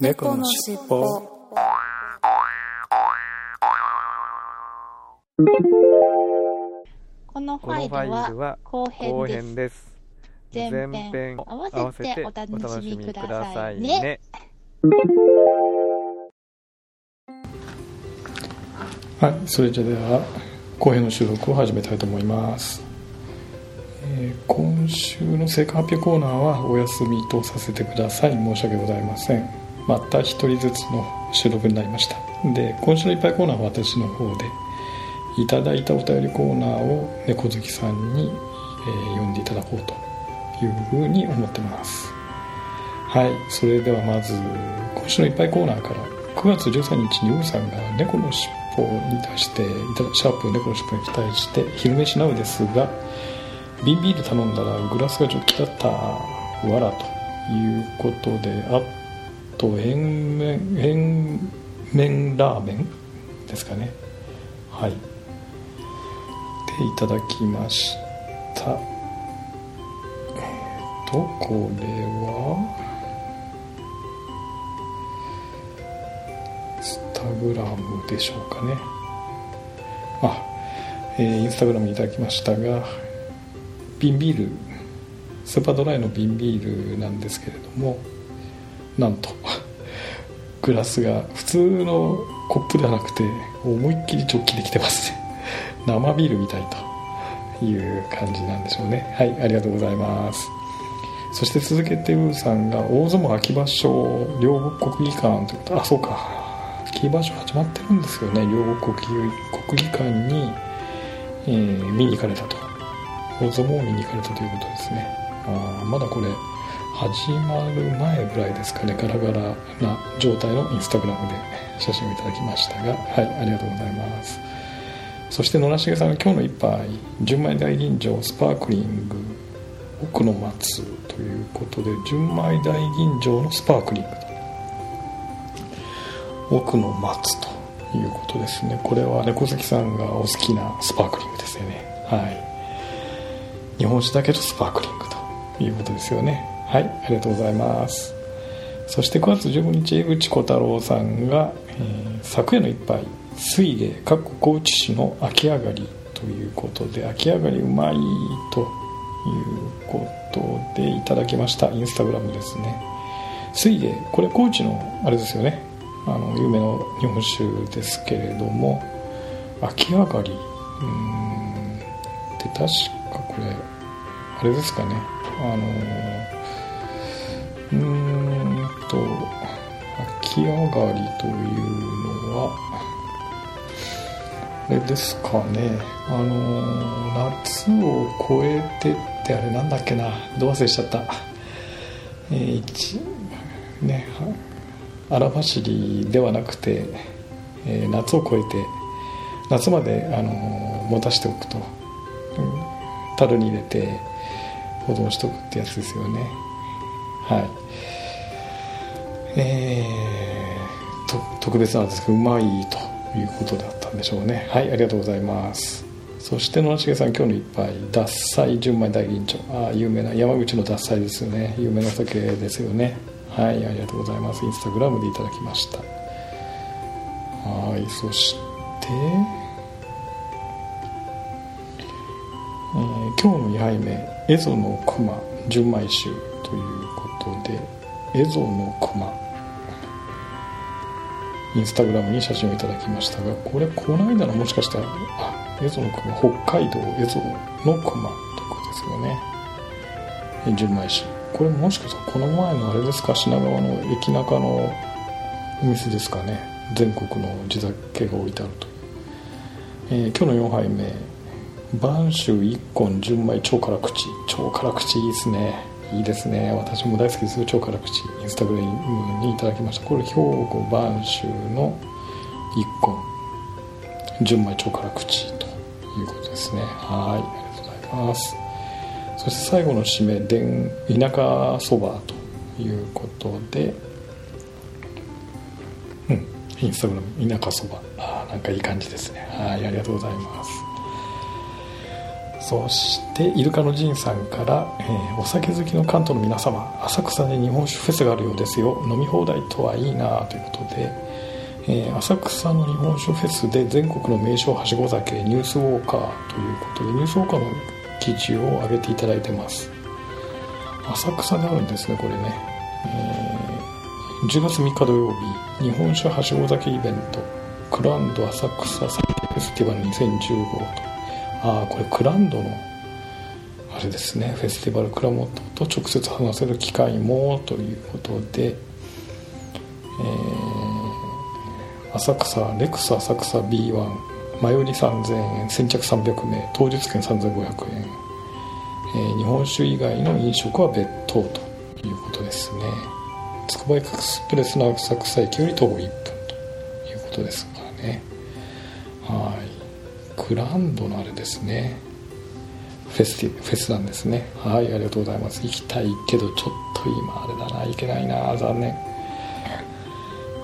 猫のしっぽこのファァイルは後後編です。前編合わせてお楽しみくださいねね。はいそれじゃでは後編の収録を始めたいと思います、えー今週の成果発表コーナーはお休みとさせてください申し訳ございませんまた一人ずつの収録になりました。で今週のいっぱいコーナーは私の方でいただいたお便りコーナーを猫好きさんに、えー読んでいただこうというふうに思ってます。はいそれではまず今週のいっぱいコーナーから9月13日にウーさんが猫の尻尾に対してシャープ猫の尻尾に対して昼飯なのですが瓶ビール頼んだらグラスがジョッキだったわらということであっと塩麺塩麺ラーメン？ですかね。はい。でいただきました。えっ、とこれはインスタグラムでしょうかね。あ、えーインスタグラムにいただきましたが瓶ビール。スーパードライの瓶ビールなんですけれどもなんとグラスが普通のコップではなくて思いっきりジョッキできてますね。生ビールみたいという感じなんでしょうね。はいありがとうございます。そして続けてウーさんが大相撲秋場所両国国技館ということ。あそうか。秋場所始まってるんですよね。両国国技館に、えー見に行かれたと。大相撲を見に行かれたということですね。あまだこれ始まる前ぐらいですかねガラガラな状態のインスタグラムで写真をいただきましたがはいありがとうございます。そして野良重さんが今日の一杯純米大吟醸スパークリング。奥の松ということで純米大吟醸のスパークリング奥の松ということですね。これは猫好きさんがお好きなスパークリングですよね。はい。日本酒だけどスパークリングということですよね。はいありがとうございます。そして9月15日江口小太郎さんが、えー昨夜の一杯水芸かっこ高知市の秋上がりということで秋上がりうまいということでいただきました。インスタグラムですね。水芸これ高知のあれですよね。あの有名な日本酒ですけれども秋上がり。うーん。で確かこれあれですかね。あのうーんと秋上がりというのはあれですかね。あの夏を越えてってあれなんだっけな。どう忘れしちゃった。えー一ね荒走りではなくて、えー夏を越えて夏まであの持たしておくと、樽に入れて保存しておくってやつですよね。はい。えー、と特別なんですけどうまいということだったんでしょうね。はいありがとうございます。そして野重さん今日の一杯獺祭純米大吟醸。ああ有名な山口の獺祭ですよね。有名な酒ですよね。はいありがとうございます。インスタグラムでいただきました。はいそしてえー今日の2杯目「エゾの熊純米酒」ということで「エゾの熊」インスタグラムに写真をいただきましたがこれこの間のもしかしたらあエゾの熊北海道エゾの熊ということですよね。純米酒これもしかしたらこの前のあれですか品川の駅中のお店ですかね。全国の地酒が置いてあると、えー今日の4杯目。播州一本純米超辛口。超辛口いいですね。いいですね。私も大好きです。超辛口インスタグラムにいただきました。これ兵庫播州の一本純米超辛口ということですね。はいありがとうございます。そして最後の締め田舎そばということで。うんインスタグラム田舎そば。あなんかいい感じですね。はいありがとうございます。そしてイルカの仁さんから、えーお酒好きの関東の皆様浅草で日本酒フェスがあるようですよ。飲み放題とはいいなということで、えー浅草の日本酒フェスで全国の名所はしご酒ニュースウォーカーということでニュースウォーカーの記事を上げていただいてます。浅草であるんですねこれね、えー10月3日土曜日日本酒はしご酒イベントクランド浅草酒フェスティバル2015と。ああこれクランドのあれですねフェスティバル蔵元と直接話せる機会もということで、えー浅草レクサ浅草 B1 前売り3000円先着300名当日券3500円、えー日本酒以外の飲食は別途ということですね。つくばエクスプレスの浅草駅より徒歩1分ということですからね。はい。クランドのあれですね。フェスティフェスなんですね。はいありがとうございます。行きたいけどちょっと今あれだな。行けないな。残念。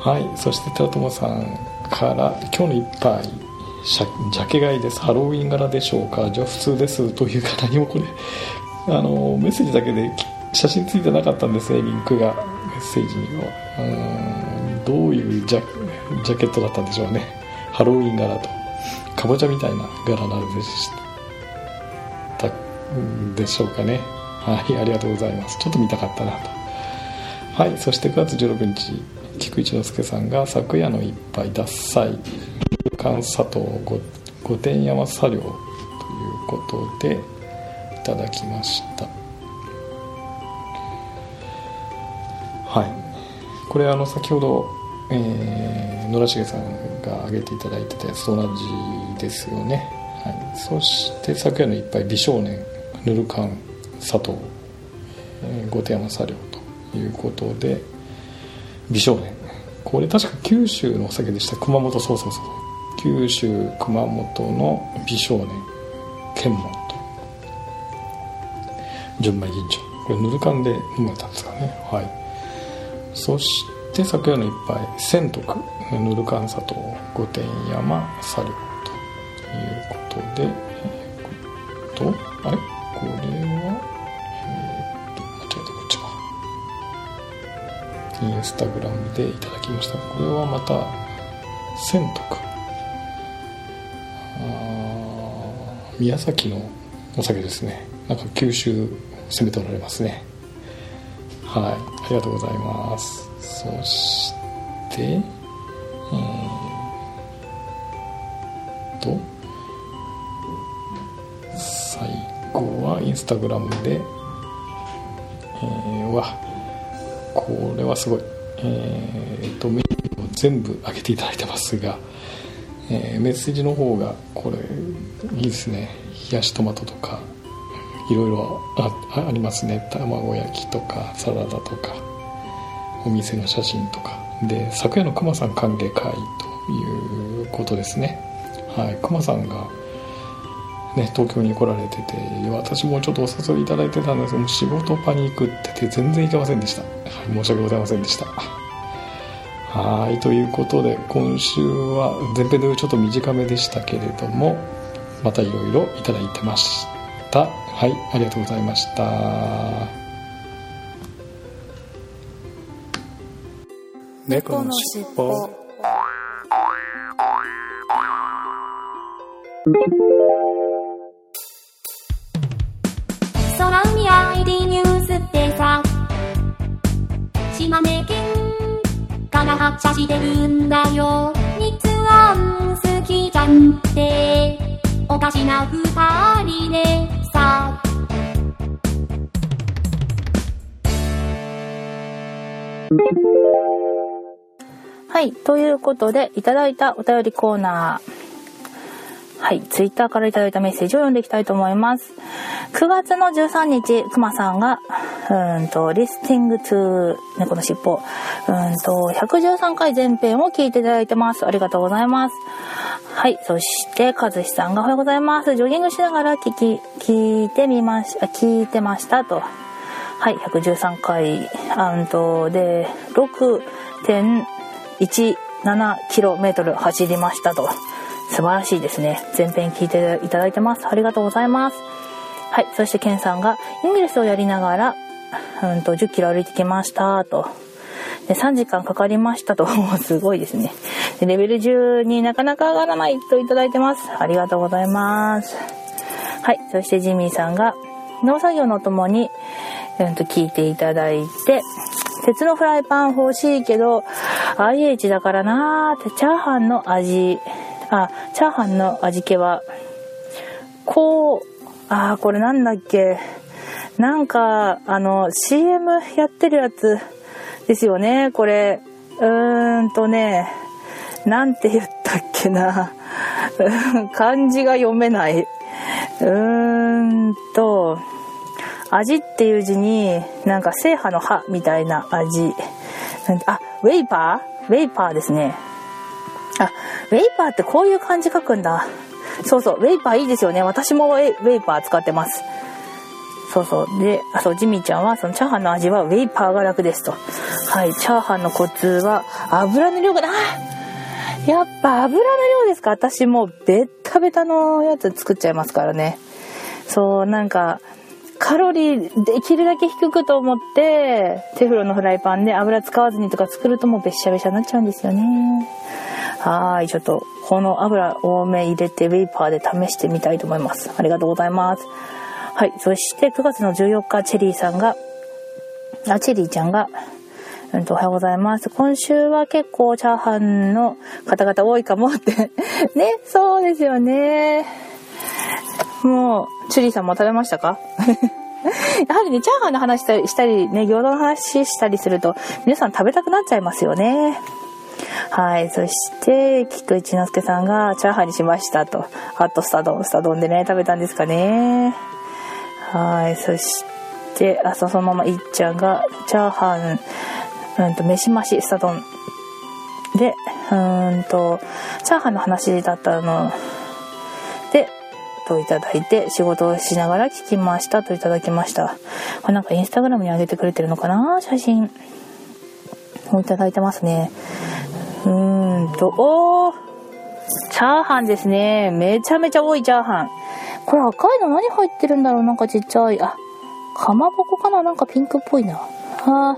はいそして寺友さんから「今日の一杯ジャケ買いです。ハロウィン柄でしょうか？じゃあ普通です」というか何もこれあのメッセージだけで写真ついてなかったんです。ねリンクがメッセージにはうんどういうジャジャケットだったんでしょうね。ハロウィン柄と。かぼちゃみたいな柄なのでしたでしょうかね。はいありがとうございます。ちょっと見たかったなと。はいそして9月16日菊一之助さんが「昨夜の一杯獺祭関佐藤御殿山茶寮」ということでいただきました。はい。これあの先ほど、えー、野良重さんが挙げていただいてたやつと同じですよね、はい、そして昨夜の一杯美少年ヌルカン佐藤、えー、御殿山茶寮ということで美少年。これ確か九州のお酒でした。熊本そうそうそう。九州熊本の美少年剣門と。純米吟醸。これぬる缶で飲まれたんですかね。はい。そして昨夜の一杯千徳ぬる缶砂糖御殿山茶寮ということでえーとあれ？これはえーと間違えたこっちか。インスタグラムでいただきました。これはまた千徳。宮崎のお酒ですね。なんか九州攻めておられますね。はい。ありがとうございます。そしてえー、と最後はインスタグラムでえー、わこれはすごい。えー、とメニューを全部上げていただいてますが、えーメッセージの方がこれいいですね。冷やしトマトとかいろいろああありますね。卵焼きとかサラダとか。お店の写真とか。で昨夜のくまさん歓迎会ということですね。はい。くまさんがね、東京に来られてて私もちょっとお誘いいただいてたんです。けど仕事パニックってて全然行けませんでした、はい、申し訳ございませんでした。はい。ということで今週は前編でちょっと短めでしたけれどもまたいろいろいただいてました。はい。ありがとうございました。猫のしっぽ空海 ID ニュースってさ島根県から発車してるんだよ。日安好きじゃんって。おかしな二人でさ。はい。ということで、いただいたお便りコーナー。はい。ツイッターからいただいたメッセージを読んでいきたいと思います。9月の13日、くまさんが、うんと、リスティングトゥー猫のしっぽ、うんと、113回前編を聞いていただいてます。ありがとうございます。はい。そして、かずしさんがおはようございます。ジョギングしながら聞き、聞いてみまし、あ聞いてましたと。はい。113回、あんと、で、17km 走りましたと。素晴らしいですね。前編聞いていただいてます。ありがとうございます。はい。そしてケンさんが、イングレスをやりながら、うんと、10キロ歩いてきました、と。で、3時間かかりましたと。すごいですね。で、レベル10になかなか上がらないといただいてます。ありがとうございます。はい。そしてジミーさんが、農作業のともに、うんと聞いていただいて、鉄のフライパン欲しいけど、IH だからなーって、チャーハンの味、あ、チャーハンの味気は、こう、あー、これなんだっけ。なんか、あの、CM やってるやつですよね、これ。うーんとね、なんて言ったっけな。漢字が読めない。うーんと、味っていう字に、なんか制覇の歯みたいな味。あ、ウェイパーウェイパーですね。あ、ウェイパーってこういう漢字書くんだ。そうそう、ウェイパーいいですよね。私もウェイパー使ってます。そうそう。で、あ、そう、ジミーちゃんは、そのチャーハンの味はウェイパーが楽ですと。はい、チャーハンのコツは、油の量が、あやっぱ油の量ですか私もうベッタベタのやつ作っちゃいますからね。そう、なんか、カロリーできるだけ低くと思って、テフロンのフライパンで油使わずにとか作るともうべっしゃべしゃになっちゃうんですよね。はい、ちょっと、この油多め入れてウェイパーで試してみたいと思います。ありがとうございます。はい、そして9月の14日、チェリーさんが、あ、チェリーちゃんが、うんと、おはようございます。今週は結構チャーハンの方々多いかもって ね、そうですよね。もう、チュリーさんも食べましたか？やはりね、チャーハンの話したり、ね、餃子の話したりすると、皆さん食べたくなっちゃいますよね。はい。そして、菊一之助さんがチャーハンにしましたと。あとスタ丼、スタ丼でね、食べたんですかね。はい。そして、あ、そのままいっちゃんが、チャーハン、うんと、飯増し、スタ丼。で、うんと、チャーハンの話だったの、といただいて、仕事をしながら聞きましたといただきました。これなんかインスタグラムに上げてくれてるのかな？写真。をいただいてますね。うーんと、おーチャーハンですね。めちゃめちゃ多いチャーハン。これ赤いの何入ってるんだろう？なんかちっちゃい。あ、かまぼこかな？なんかピンクっぽいな。あ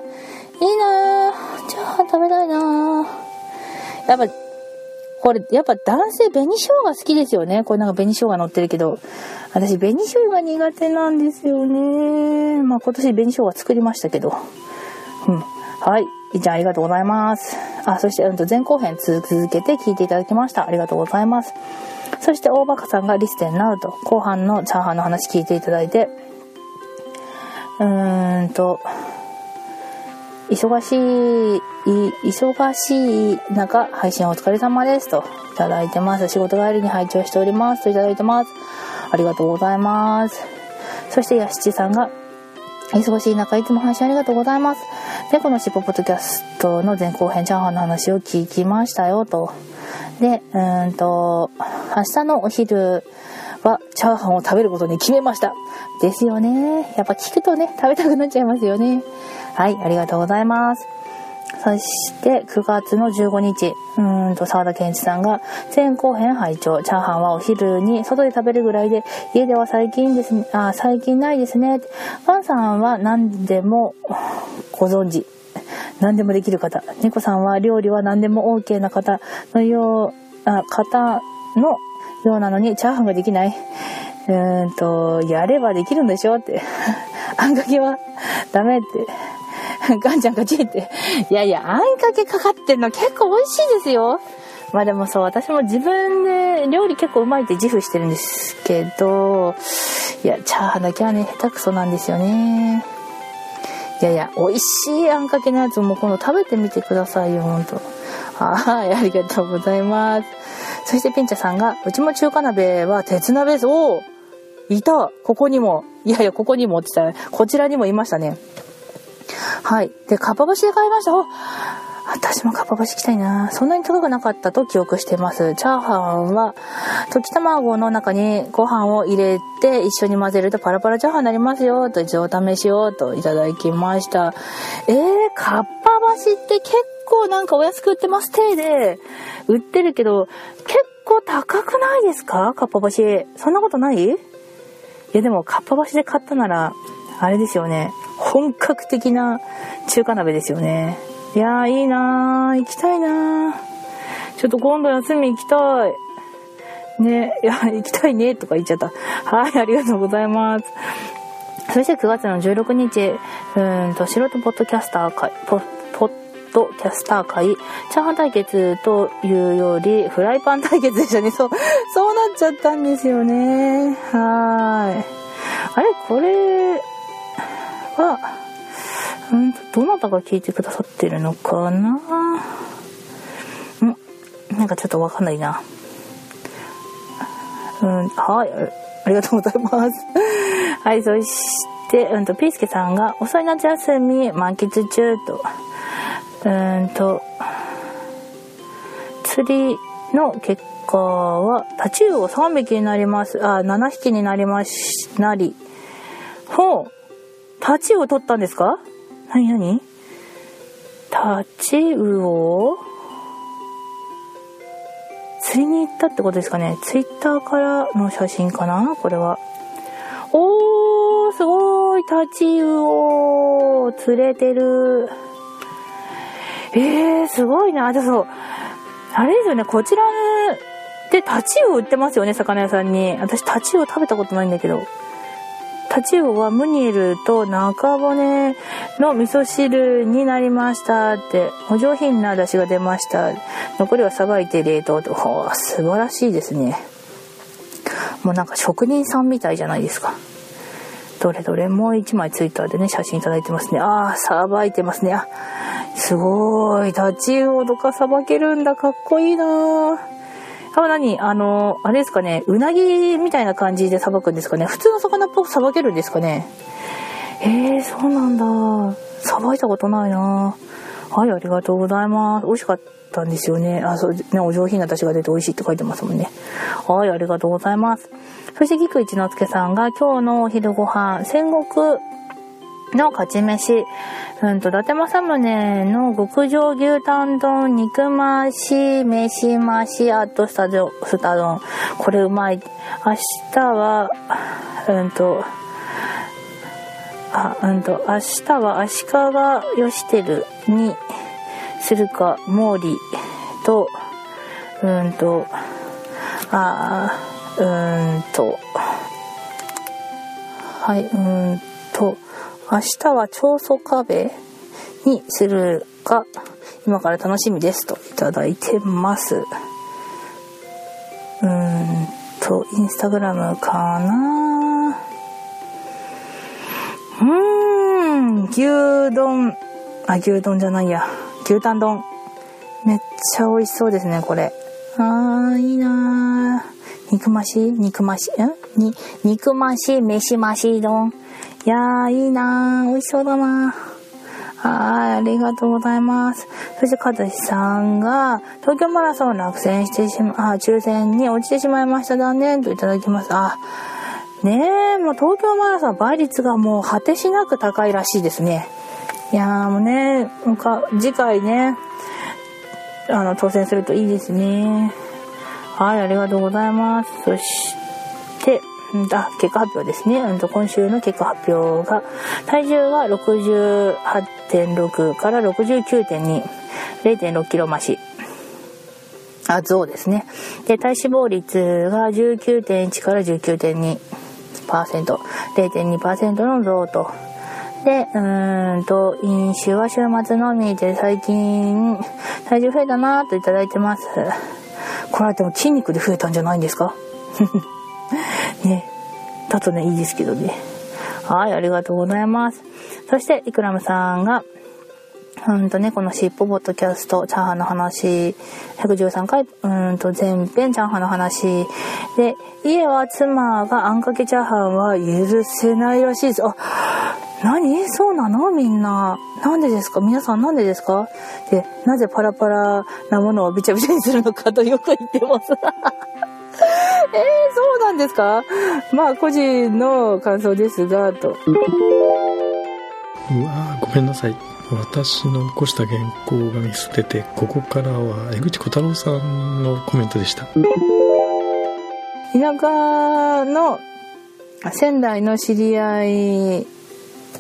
ー、いいなー。チャーハン食べたいなー。やっぱ、これ、やっぱ男性紅生姜好きですよね。これなんか紅生姜乗ってるけど。私紅生姜苦手なんですよね。まあ今年紅生姜作りましたけど。うん。はい。いちゃんありがとうございます。あ、そして、うんと前後編続けて聞いていただきました。ありがとうございます。そして、大バカさんがリステンナウと後半のチャーハンの話聞いていただいて、うーんと、忙しい、忙しい中、配信お疲れ様ですといただいてます。仕事帰りに拝聴しておりますといただいてます。ありがとうございます。そして、やしちさんが、忙しい中、いつも配信ありがとうございます。で、このしっぽポッドキャストの前後編チャーハンの話を聞きましたよと。で、うんと、明日のお昼はチャーハンを食べることに決めました。ですよね。やっぱ聞くとね、食べたくなっちゃいますよね。はい、ありがとうございます。そして9月の15日、うーんと沢田健一さんが前後編拝聴チャーハンはお昼に外で食べるぐらいで家では最近ですね、あ、最近ないですね。ファンさんは何でもご存知。何でもできる方。猫さんは料理は何でも OK な方のよう、あ、方のようなのにチャーハンができない。うーんと、やればできるんでしょって。あんかけはダメって。ガンちゃんガチって。いやいや、あんかけかかってんの結構美味しいですよ。まあでもそう、私も自分で料理結構うまいって自負してるんですけど、いや、チャーハンだけはね、下手くそなんですよね。いやいや、美味しいあんかけのやつも今度食べてみてくださいよ、ほんと。はい、ありがとうございます。そしてピンチャさんが、うちも中華鍋は鉄鍋です。おいたここにも。いやいや、ここにもって言ったら、こちらにもいましたね。はい。で、かっぱ橋で買いました。お私もかっぱ橋行きたいな。そんなに高くなかったと記憶してます。チャーハンは、溶き卵の中にご飯を入れて一緒に混ぜるとパラパラチャーハンになりますよ。と一応お試しようといただきました。えー、かっぱ橋って結構なんかお安く売ってます体で売ってるけど、結構高くないですか？かっぱ橋。そんなことない？いやでもかっぱ橋で買ったならあれですよね本格的な中華鍋ですよね。いやーいいなー行きたいなー。ちょっと今度休み行きたい。ねいや行きたいねとか言っちゃった。はいありがとうございます。そして9月の16日うんと素人ポッドキャスター会ポポッドキャスター会チャーハン対決というよりフライパン対決でしたね。そうそうなっちゃったんですよね。はい。あれこれは、うん、どなたが聞いてくださってるのかな？んなんかちょっとわかんないな。うん、はい、ありがとうございます。はい、そして、うんと、ピースケさんが、遅い夏休み満喫中と、うんと、釣りの結果は、タチウオ3匹になります。あ、7匹になりまし、なり。ほう。タチウオ取ったんですか？なになにタチウオ釣りに行ったってことですかね？ツイッターからの写真かな？これは。おー、すごいタチウオ釣れてる。えー、すごいな。じゃそう。あれですよね、こちらでタチウオ売ってますよね、魚屋さんに。私タチウオ食べたことないんだけど。タチウオはムニエルと中骨の味噌汁になりましたって、お上品な出汁が出ました。残りはさばいて冷凍と、ほう、素晴らしいですね。もうなんか職人さんみたいじゃないですか。どれどれもう一枚ツイッターでね、写真いただいてますね。ああ、さばいてますね。あ、すごい。タチウオとかさばけるんだ。かっこいいなあ、何あの、あれですかね、うなぎみたいな感じでさばくんですかね。普通の魚っぽくさばけるんですかね。えー、そうなんだ。さばいたことないなはい、ありがとうございます。美味しかったんですよね。あ、そう、ね、お上品な出汁が出て美味しいって書いてますもんね。はい、ありがとうございます。そして、菊一之輔さんが今日のお昼ご飯、戦国の勝ち飯、うんと、伊達政宗の極上牛タン丼、肉増し、飯増し、あとスタジオ、スタ丼。これうまい。明日は、うんと、あ、うんと、明日は足利義輝にするか、毛利と、うんと、あ、うんと、はい、うんと、明日は長宗壁にするか、今から楽しみですといただいてます。うーんと、インスタグラムかな？うーん、牛丼、あ、牛丼じゃないや。牛タン丼。めっちゃ美味しそうですね、これ。あー、いいなー。肉増し？肉増し？ん？に、肉増し？飯増し丼。いやー、いいなー。美味しそうだなはい、ありがとうございます。そして、かずしさんが、東京マラソン落選してしま、あ、抽選に落ちてしまいました。残念といただきます。あ、ねえ、もう東京マラソン倍率がもう果てしなく高いらしいですね。いやーもうね、次回ね、あの、当選するといいですね。はい、ありがとうございます。そして、あ、結果発表ですね。うん今週の結果発表が、体重が68.6から69.2、0.6キロ増し。あ、増ですね。で、体脂肪率が19.1から19.2%、0.2%の増と。で、うーんと、飲酒は週末のみで最近、体重増えたなぁといただいてます。これはでも筋肉で増えたんじゃないんですか？ね。だとね、いいですけどね。はい、ありがとうございます。そして、イクラムさんが、うんとね、このしっぽボットキャスト、チャーハンの話、113回、うんと前編チャーハンの話で、家は妻があんかけチャーハンは許せないらしいです。あ、何？そうなの？みんな。なんでですか？皆さんなんでですか？で、なぜパラパラなものをびちゃびちゃにするのかとよく言ってます。えー、そうなんですか？まあ、個人の感想ですが、と。うわごめんなさい。私の残した原稿が見捨てて、ここからは江口小太郎さんのコメントでした。田舎の仙台の知り合い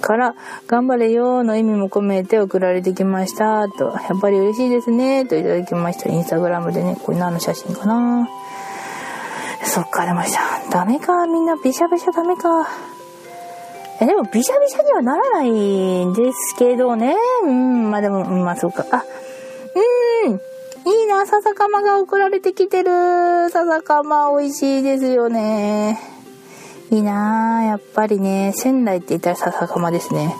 から「頑張れよ」の意味も込めて送られてきましたと「やっぱり嬉しいですね」といただきましたインスタグラムでねこれ何の写真かなそっかでもさダメかみんなびしゃびしゃダメか。えでもびしゃびしゃにはならないんですけどね。うんまあでも、まあそうか。あうん。いいな笹かまが送られてきてる。笹かま美味しいですよね。いいなやっぱりね、仙台って言ったら笹かまですね。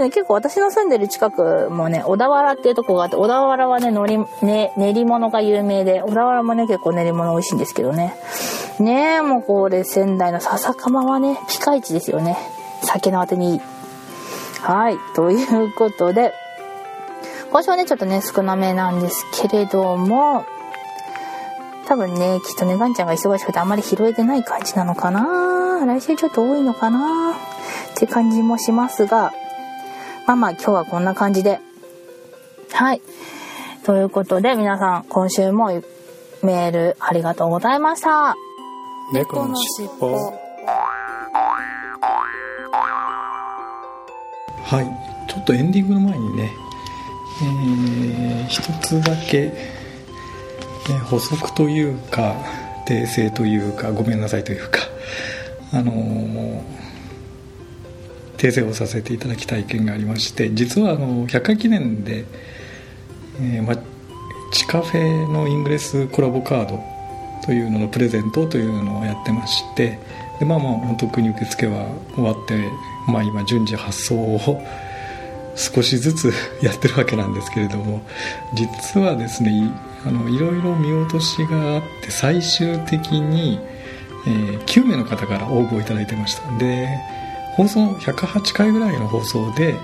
ね、結構私の住んでる近くもね、小田原っていうとこがあって、小田原はね、のり、ね、練り物が有名で、小田原もね、結構練り物美味しいんですけどね。ねえ、もうこれ仙台の笹かまはね、ピカイチですよね。酒のあてにいい。はい、ということで、今週はね、ちょっとね、少なめなんですけれども、多分ね、きっとね、ガンちゃんが忙しくてあまり拾えてない感じなのかな来週ちょっと多いのかなって感じもしますが、まあまあ今日はこんな感じで。はい。ということで皆さん今週もメールありがとうございました。猫のしっぽ。はい。ちょっとエンディングの前にね、えー、一つだけね、補足というか訂正というかごめんなさいというかあのー、訂正をさせていただきたい件がありまして実はあの100回記念で、えーま、チカフェのイングレスコラボカードというののプレゼントというのをやってましてでまあまあ特に受付は終わって、まあ、今順次発送を少しずつやってるわけなんですけれども実はですねあのいろいろ見落としがあって最終的に、えー、9名の方から応募をいただいてました。で放送108回ぐらいの放送で、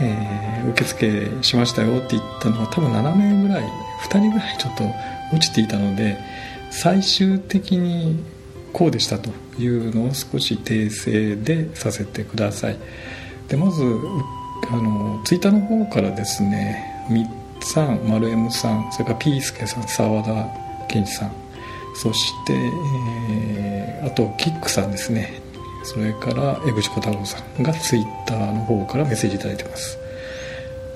えー、受付しましたよって言ったのは多分7名ぐらい2人ぐらいちょっと落ちていたので最終的にこうでしたというのを少し訂正でさせてください。でまずあのツイッターの方からですねさん丸 M さんそれからピースケさん澤田健一さんそして、えー、あとキックさんですね。それから江口小太郎さんがツイッターの方からメッセージ頂いてます。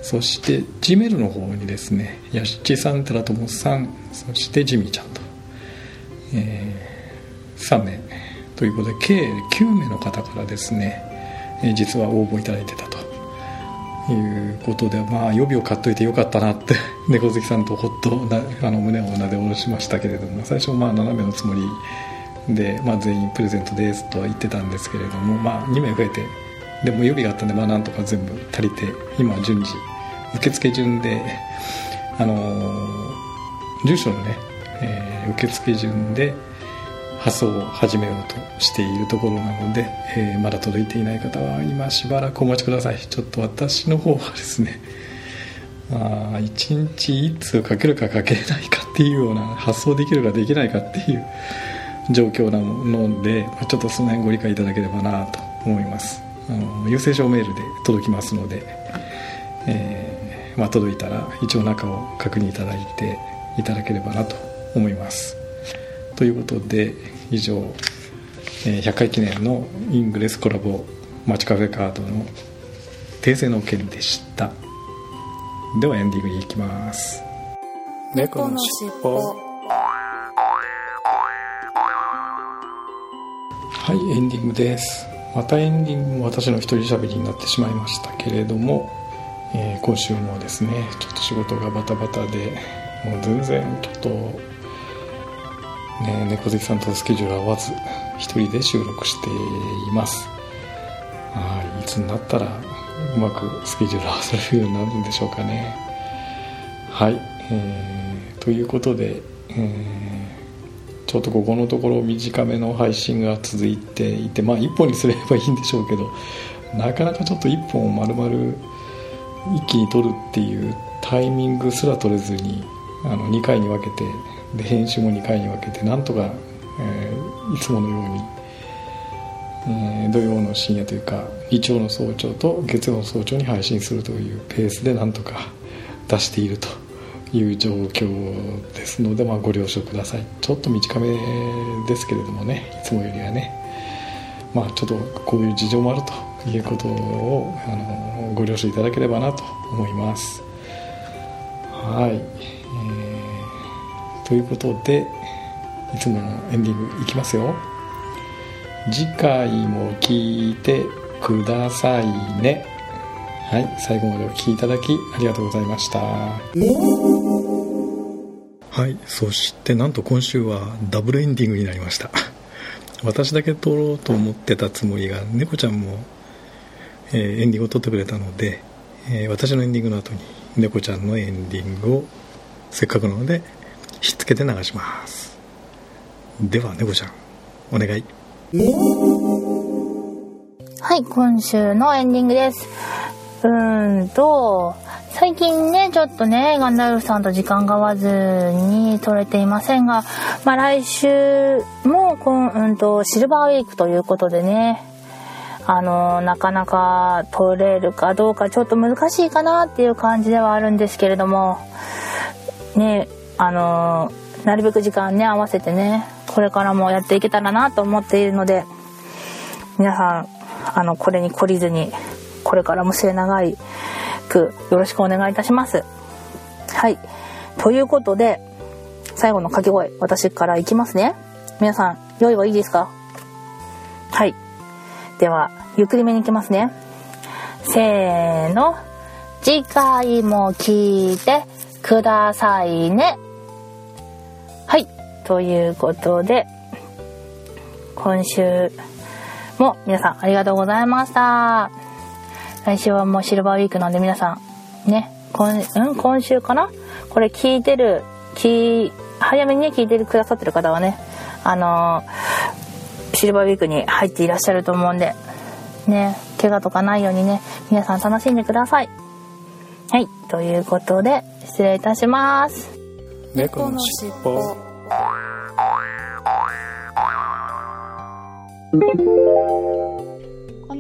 そして G メルの方にですねやしちさん寺友さんそしてジミーちゃんと、えー、3名ということで計9名の方からですね、実は応募いただいてたと。いうことでまあ予備を買っといてよかったなって猫好きさんとほっとなあの胸をなで下ろしましたけれども最初まあ斜めのつもりで、まあ、全員プレゼントですとは言ってたんですけれども、まあ、2名増えてでも予備があったんで、まあ、なんとか全部足りて今順次受付順であのー、住所のね、えー、受付順で発送を始めようとしているところなので、えー、まだ届いていない方は今しばらくお待ちください。ちょっと私の方はですね あ1日1通かけるかかけないかっていうような発送できるかできないかっていう状況なのでちょっとその辺ご理解いただければなと思います。あの郵政省メールで届きますので、えー、まあ、届いたら一応中を確認いただいていただければなと思います。ということで以上、え100回記念のイングレスコラボマチカフェカードの訂正の件でした。ではエンディングに行きます。猫のしっぽはいエンディングです。またエンディングも私の一人喋りになってしまいましたけれども、えー、今週もですねちょっと仕事がバタバタでもう全然ちょっとね、猫好きさんとスケジュール合わず一人で収録しています。はいいつになったらうまくスケジュール合わせるようになるんでしょうかね。はい、えー、ということで、えー、ちょっとここのところ短めの配信が続いていてまあ1本にすればいいんでしょうけどなかなかちょっと1本を丸々一気に撮るっていうタイミングすら取れずにあの2回に分けてで編集も2回に分けてなんとか、えー、いつものように、えー、土曜の深夜というか日曜の早朝と月曜の早朝に配信するというペースでなんとか出していると。いう状況ですので、まあ、ご了承ください。ちょっと短めですけれどもねいつもよりはね。まあちょっとこういう事情もあるということをあのご了承いただければなと思います。はい、えー、ということでいつものエンディングいきますよ。次回も聞いてくださいね。はい最後までお聴きいただきありがとうございました。はいそしてなんと今週はダブルエンディングになりました。私だけ撮ろうと思ってたつもりが猫ちゃんも、えー、エンディングを撮ってくれたので、えー、私のエンディングの後に猫ちゃんのエンディングをせっかくなのでしつけて流します。では猫ちゃんお願い。はい、今週のエンディングです。うんと、最近ね、ちょっとね、ガンダルフさんと時間が合わずに撮れていませんが、まあ来週も、こん、うんと、シルバーウィークということでね、あの、なかなか撮れるかどうかちょっと難しいかなっていう感じではあるんですけれども、ね、あの、なるべく時間ね、合わせてね、これからもやっていけたらなと思っているので皆さんあのこれに懲りずにこれからも末長いくよろしくお願いいたします。はい。ということで最後の掛け声私からいきますね。皆さん用意はいいですか？はい。ではゆっくりめにいきますね。せーの。次回も聞いてくださいね。はい。ということで、今週も皆さんありがとうございました。来週はもうシルバーウィークなんで皆さん、ね、今、うん、今週かな？これ聞いてる、き、早めにね、聞いてくださってる方はね、あのー、シルバーウィークに入っていらっしゃると思うんで、ね、怪我とかないようにね、皆さん楽しんでください。はい、ということで、失礼いたします。猫のしっぽ。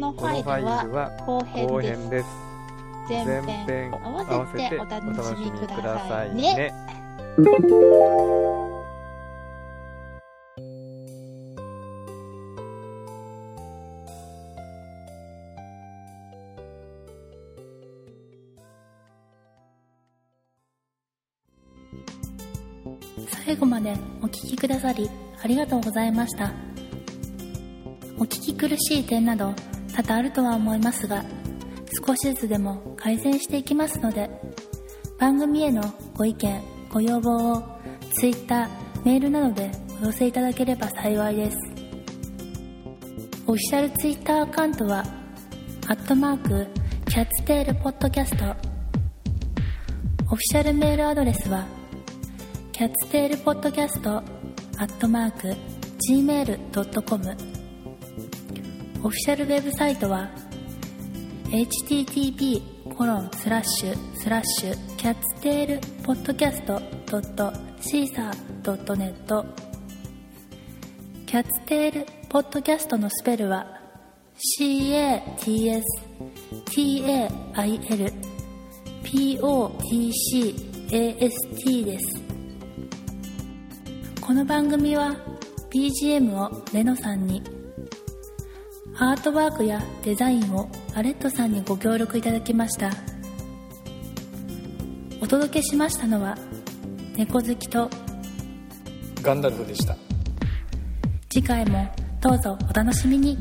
このファイルは後編です。前編合わせてお楽しみくださいね。最後までお聴きくださりありがとうございました。お聞き苦しい点など多々あるとは思いますが、少しずつでも改善していきますので、番組へのご意見、ご要望を Twitter、メールなどでお寄せいただければ幸いです。オフィシャル Twitter アカウントは、アットマーク、キャッツテールポッドキャスト。オフィシャルメールアドレスは、 Cat's Tail Podcast アットマーク gmail.com オフィシャルウェブサイトは http コロンスラッシュスラッシュ Cat's Tail Podcast Seesaa dot net。 Cat's Tail Podcast のスペルは CATSTAIL POTCAST です。この番組は BGM をレノさんにアートワークやデザインをアレットさんにご協力いただきました。お届けしましたのは猫好きとガンダルフでした。次回もどうぞお楽しみに